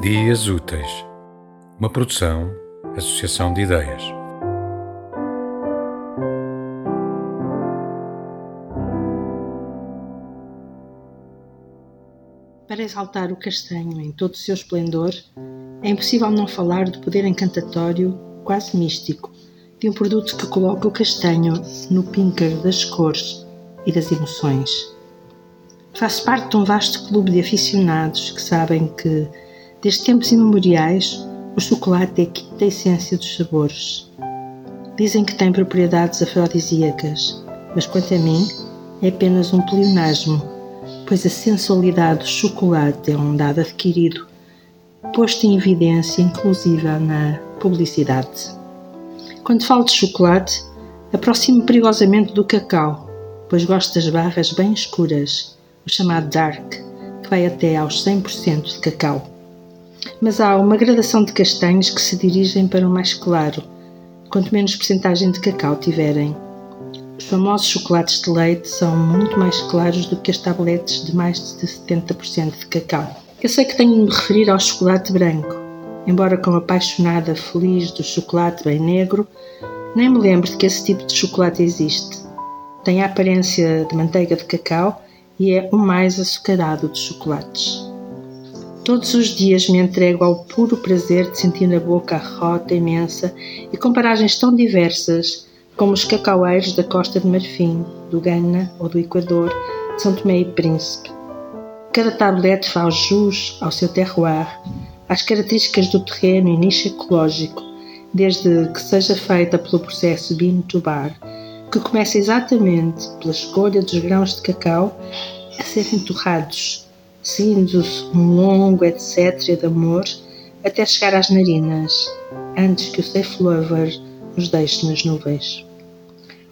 Dias Úteis, uma produção, associação de ideias. Para exaltar o castanho em todo o seu esplendor, é impossível não falar do poder encantatório, quase místico, de um produto que coloca o castanho no píncar das cores e das emoções. Faço parte de um vasto clube de aficionados que sabem que Desde tempos imemoriais, o chocolate é a quinta essência dos sabores. Dizem que tem propriedades afrodisíacas, mas quanto a mim, é apenas um pleonasmo, pois a sensualidade do chocolate é um dado adquirido, posto em evidência inclusive na publicidade. Quando falo de chocolate, aproximo perigosamente do cacau, pois gosto das barras bem escuras, o chamado dark, que vai até aos 100% de cacau. Mas há uma gradação de castanhos que se dirigem para o mais claro, quanto menos porcentagem de cacau tiverem. Os famosos chocolates de leite são muito mais claros do que as tabletes de mais de 70% de cacau. Eu sei que tenho de me referir ao chocolate branco, embora como apaixonada feliz do chocolate bem negro, nem me lembro de que esse tipo de chocolate existe. Tem a aparência de manteiga de cacau e é o mais açucarado dos chocolates. Todos os dias me entrego ao puro prazer de sentir na boca a rota imensa e com paragens tão diversas como os cacaueiros da Costa de Marfim, do Ghana ou do Equador, de São Tomé e Príncipe. Cada tablete faz jus ao seu terroir, às características do terreno e nicho ecológico, desde que seja feita pelo processo bean to bar, que começa exatamente pela escolha dos grãos de cacau a serem torrados seguindo-se um longo etc. de amor até chegar às narinas, antes que o safe lover nos deixe nas nuvens.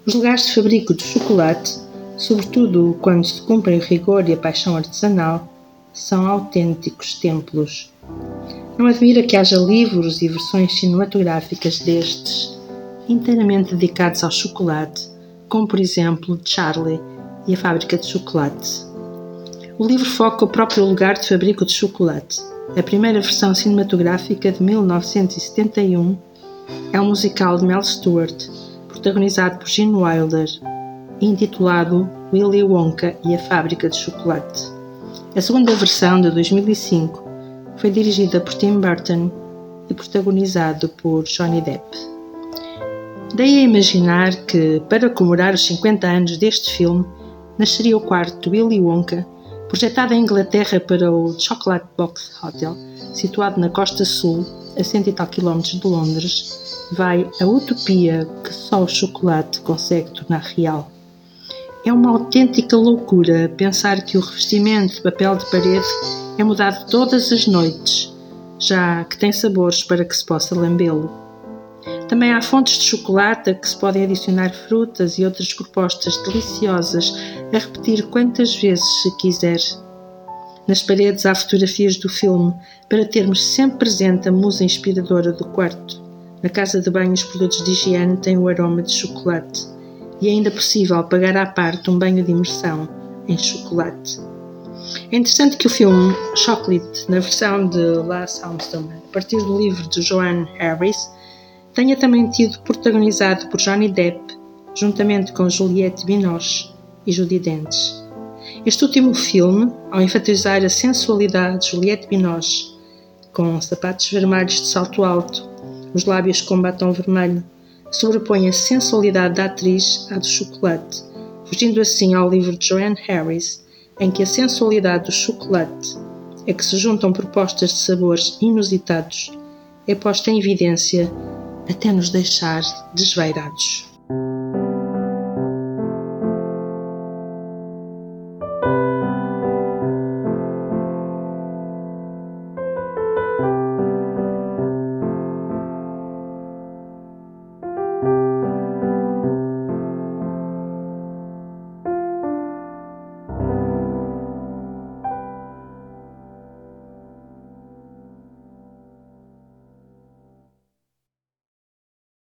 Os lugares de fabrico de chocolate, sobretudo quando se cumprem o rigor e a paixão artesanal, são autênticos templos. Não admira que haja livros e versões cinematográficas destes, inteiramente dedicados ao chocolate, como por exemplo Charlie e a Fábrica de Chocolate, o livro foca o próprio lugar de fabrico de chocolate. A primeira versão cinematográfica de 1971 é um musical de Mel Stewart, protagonizado por Gene Wilder, intitulado Willy Wonka e a Fábrica de Chocolate. A segunda versão, de 2005, foi dirigida por Tim Burton e protagonizado por Johnny Depp. Daí a imaginar que, para comemorar os 50 anos deste filme, nasceria o quarto Willy Wonka Projetada em Inglaterra para o Chocolate Box Hotel, situado na costa sul, a cento e tal quilómetros de Londres, vai a utopia que só o chocolate consegue tornar real. É uma autêntica loucura pensar que o revestimento de papel de parede é mudado todas as noites, já que tem sabores para que se possa lambê-lo. Também há fontes de chocolate a que se podem adicionar frutas e outras propostas deliciosas a repetir quantas vezes se quiser. Nas paredes há fotografias do filme para termos sempre presente a musa inspiradora do quarto. Na casa de banho, os produtos de higiene têm o aroma de chocolate e é ainda possível pagar à parte um banho de imersão em chocolate. É interessante que o filme Chocolate, na versão de Lars Armstrong, a partir do livro de Joanne Harris, tenha também tido protagonizado por Johnny Depp, juntamente com Juliette Binoche e Judy Dench. Este último filme, ao enfatizar a sensualidade de Juliette Binoche, com sapatos vermelhos de salto alto, os lábios com batom vermelho, sobrepõe a sensualidade da atriz à do chocolate, fugindo assim ao livro de Joanne Harris, em que a sensualidade do chocolate é que se juntam propostas de sabores inusitados, é posta em evidência até nos deixar desvairados.